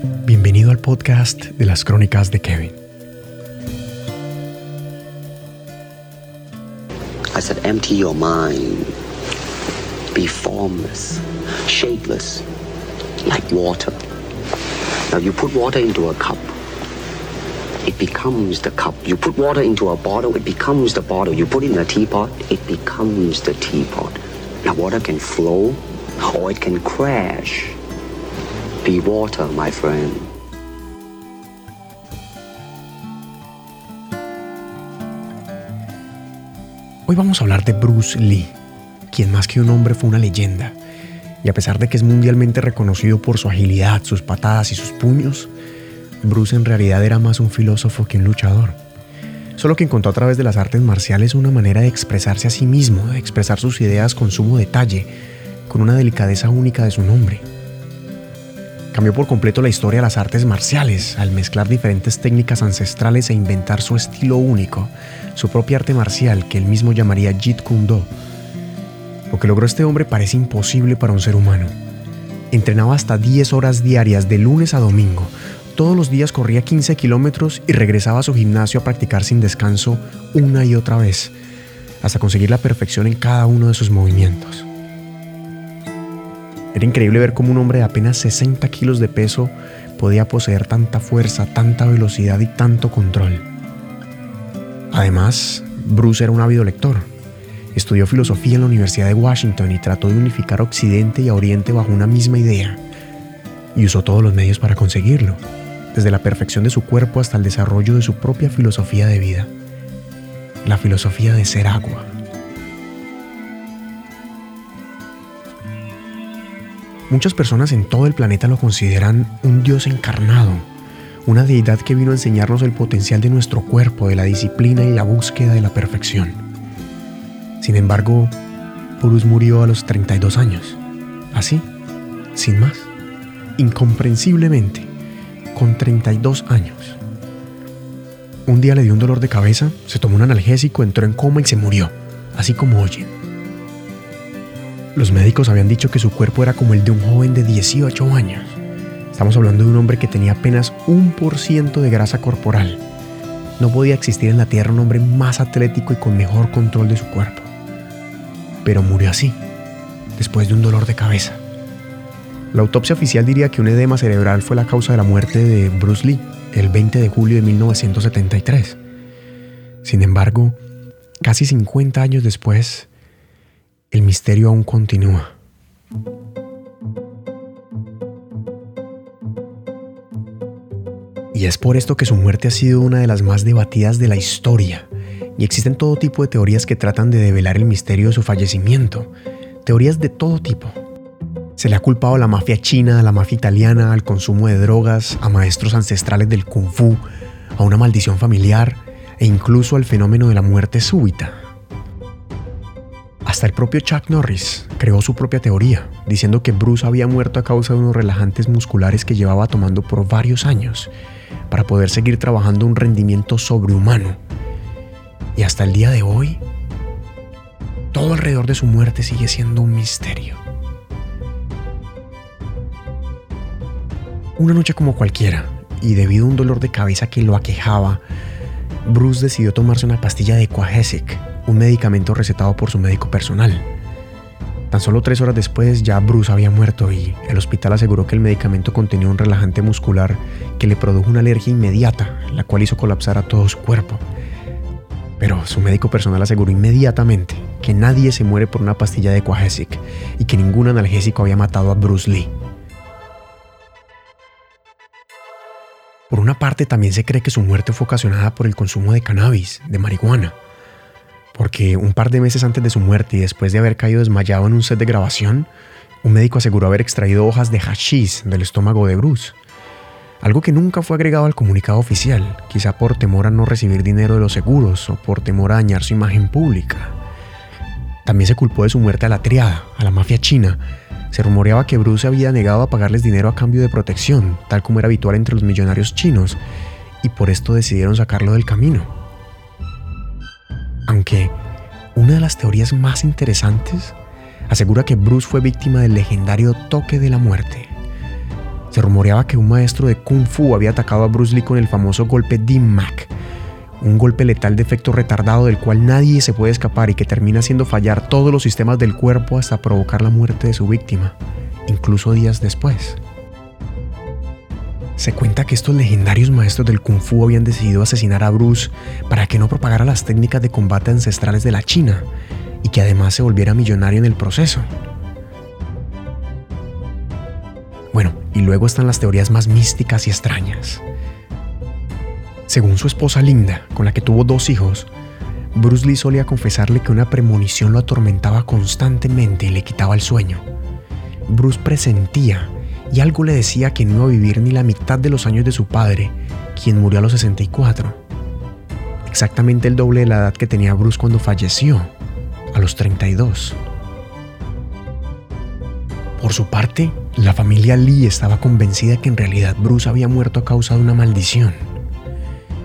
Bienvenido al podcast de las crónicas de Kevin. I said, empty your mind. Be formless, shapeless, like water. Now you put water into a cup. It becomes the cup. You put water into a bottle, it becomes the bottle. You put it in a teapot, it becomes the teapot. Now water can flow or it can crash. Water, my friend. Hoy vamos a hablar de Bruce Lee, quien más que un hombre fue una leyenda. Y a pesar de que es mundialmente reconocido por su agilidad, sus patadas y sus puños, Bruce en realidad era más un filósofo que un luchador. Solo que encontró a través de las artes marciales una manera de expresarse a sí mismo, de expresar sus ideas con sumo detalle, con una delicadeza única de su nombre. Cambió por completo la historia de las artes marciales al mezclar diferentes técnicas ancestrales e inventar su estilo único, su propia arte marcial que él mismo llamaría Jeet Kune Do. Lo que logró este hombre parece imposible para un ser humano. Entrenaba hasta 10 horas diarias de lunes a domingo. Todos los días corría 15 kilómetros y regresaba a su gimnasio a practicar sin descanso una y otra vez, hasta conseguir la perfección en cada uno de sus movimientos. Era increíble ver cómo un hombre de apenas 60 kilos de peso podía poseer tanta fuerza, tanta velocidad y tanto control. Además, Bruce era un ávido lector. Estudió filosofía en la Universidad de Washington y trató de unificar Occidente y Oriente bajo una misma idea. Y usó todos los medios para conseguirlo, desde la perfección de su cuerpo hasta el desarrollo de su propia filosofía de vida. La filosofía de ser agua. Muchas personas en todo el planeta lo consideran un dios encarnado, una deidad que vino a enseñarnos el potencial de nuestro cuerpo, de la disciplina y la búsqueda de la perfección. Sin embargo, Bruce murió a los 32 años, así, sin más, incomprensiblemente, con 32 años. Un día le dio un dolor de cabeza, se tomó un analgésico, entró en coma y se murió, así como oyen. Los médicos habían dicho que su cuerpo era como el de un joven de 18 años. Estamos hablando de un hombre que tenía apenas un por ciento de grasa corporal. No podía existir en la Tierra un hombre más atlético y con mejor control de su cuerpo. Pero murió así, después de un dolor de cabeza. La autopsia oficial diría que un edema cerebral fue la causa de la muerte de Bruce Lee el 20 de julio de 1973. Sin embargo, casi 50 años después, el misterio aún continúa. Y es por esto que su muerte ha sido una de las más debatidas de la historia, y existen todo tipo de teorías que tratan de develar el misterio de su fallecimiento, teorías de todo tipo. Se le ha culpado a la mafia china, a la mafia italiana, al consumo de drogas, a maestros ancestrales del kung fu, a una maldición familiar e incluso al fenómeno de la muerte súbita, hasta el propio Chuck Norris creó su propia teoría, diciendo que Bruce había muerto a causa de unos relajantes musculares que llevaba tomando por varios años para poder seguir trabajando un rendimiento sobrehumano. Y hasta el día de hoy, todo alrededor de su muerte sigue siendo un misterio. Una noche como cualquiera, y debido a un dolor de cabeza que lo aquejaba, Bruce decidió tomarse una pastilla de Quahesic, un medicamento recetado por su médico personal. Tan solo tres horas después ya Bruce había muerto y el hospital aseguró que el medicamento contenía un relajante muscular que le produjo una alergia inmediata, la cual hizo colapsar a todo su cuerpo. Pero su médico personal aseguró inmediatamente que nadie se muere por una pastilla de Quahesic y que ningún analgésico había matado a Bruce Lee. Por una parte, también se cree que su muerte fue ocasionada por el consumo de cannabis, de marihuana porque un par de meses antes de su muerte y después de haber caído desmayado en un set de grabación, un médico aseguró haber extraído hojas de hashish del estómago de Bruce. Algo que nunca fue agregado al comunicado oficial, quizá por temor a no recibir dinero de los seguros o por temor a dañar su imagen pública. También se culpó de su muerte a la triada, a la mafia china. Se rumoreaba que Bruce había negado a pagarles dinero a cambio de protección, tal como era habitual entre los millonarios chinos, y por esto decidieron sacarlo del camino. Aunque una de las teorías más interesantes asegura que Bruce fue víctima del legendario toque de la muerte. Se rumoreaba que un maestro de Kung Fu había atacado a Bruce Lee con el famoso golpe D-Mac, un golpe letal de efecto retardado del cual nadie se puede escapar y que termina haciendo fallar todos los sistemas del cuerpo hasta provocar la muerte de su víctima, incluso días después. Se cuenta que estos legendarios maestros del kung fu habían decidido asesinar a Bruce para que no propagara las técnicas de combate ancestrales de la China y que además se volviera millonario en el proceso. Bueno, y luego están las teorías más místicas y extrañas. Según su esposa Linda, con la que tuvo dos hijos, Bruce Lee solía confesarle que una premonición lo atormentaba constantemente y le quitaba el sueño. Bruce presentía y algo le decía que no iba a vivir ni la mitad de los años de su padre, quien murió a los 64. Exactamente el doble de la edad que tenía Bruce cuando falleció, a los 32. Por su parte, la familia Lee estaba convencida que en realidad Bruce había muerto a causa de una maldición,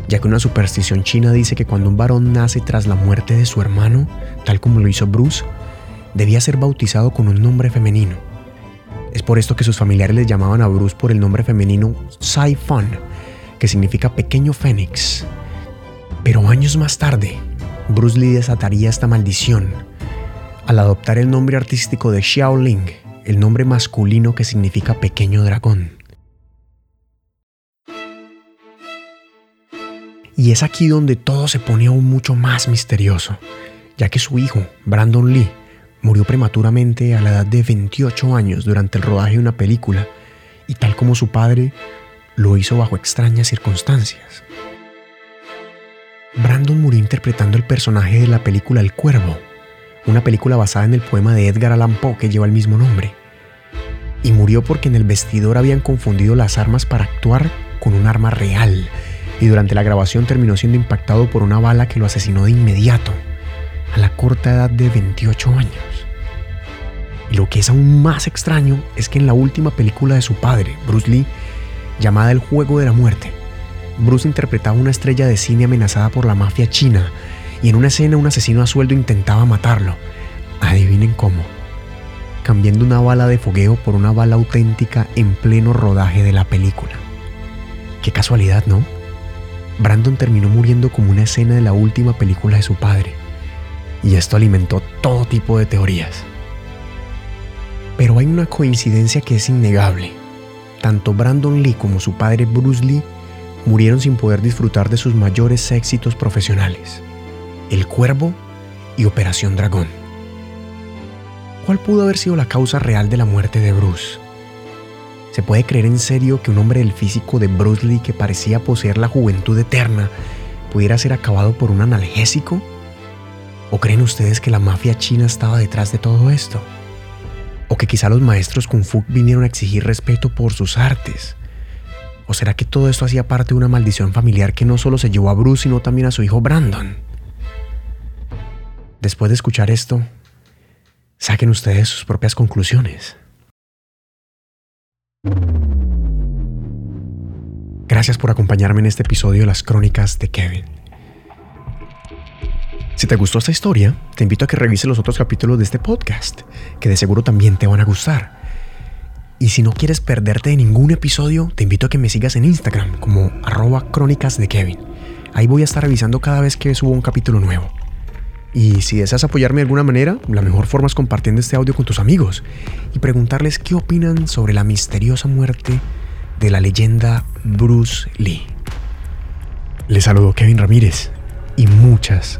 ya que una superstición china dice que cuando un varón nace tras la muerte de su hermano, tal como lo hizo Bruce, debía ser bautizado con un nombre femenino es por esto que sus familiares le llamaban a Bruce por el nombre femenino Fan, que significa pequeño fénix. Pero años más tarde, Bruce Lee desataría esta maldición al adoptar el nombre artístico de Xiaoling, el nombre masculino que significa pequeño dragón. Y es aquí donde todo se pone aún mucho más misterioso, ya que su hijo, Brandon Lee, Murió prematuramente a la edad de 28 años durante el rodaje de una película y tal como su padre, lo hizo bajo extrañas circunstancias. Brandon murió interpretando el personaje de la película El Cuervo, una película basada en el poema de Edgar Allan Poe que lleva el mismo nombre. Y murió porque en el vestidor habían confundido las armas para actuar con un arma real, y durante la grabación terminó siendo impactado por una bala que lo asesinó de inmediato, a la corta edad de 28 años. Y lo que es aún más extraño es que en la última película de su padre, Bruce Lee, llamada El Juego de la Muerte, Bruce interpretaba una estrella de cine amenazada por la mafia china y en una escena un asesino a sueldo intentaba matarlo. Adivinen cómo. Cambiando una bala de fogueo por una bala auténtica en pleno rodaje de la película. Qué casualidad, ¿no? Brandon terminó muriendo como una escena de la última película de su padre. Y esto alimentó todo tipo de teorías. Pero hay una coincidencia que es innegable. Tanto Brandon Lee como su padre Bruce Lee murieron sin poder disfrutar de sus mayores éxitos profesionales, El Cuervo y Operación Dragón. ¿Cuál pudo haber sido la causa real de la muerte de Bruce? ¿Se puede creer en serio que un hombre del físico de Bruce Lee que parecía poseer la juventud eterna pudiera ser acabado por un analgésico? ¿O creen ustedes que la mafia china estaba detrás de todo esto? ¿O que quizá los maestros kung fu vinieron a exigir respeto por sus artes? ¿O será que todo esto hacía parte de una maldición familiar que no solo se llevó a Bruce, sino también a su hijo Brandon? Después de escuchar esto, saquen ustedes sus propias conclusiones. Gracias por acompañarme en este episodio de las crónicas de Kevin. Si te gustó esta historia, te invito a que revises los otros capítulos de este podcast, que de seguro también te van a gustar. Y si no quieres perderte de ningún episodio, te invito a que me sigas en Instagram como arroba crónicas de Kevin. Ahí voy a estar revisando cada vez que subo un capítulo nuevo. Y si deseas apoyarme de alguna manera, la mejor forma es compartiendo este audio con tus amigos y preguntarles qué opinan sobre la misteriosa muerte de la leyenda Bruce Lee. Les saludo Kevin Ramírez y muchas,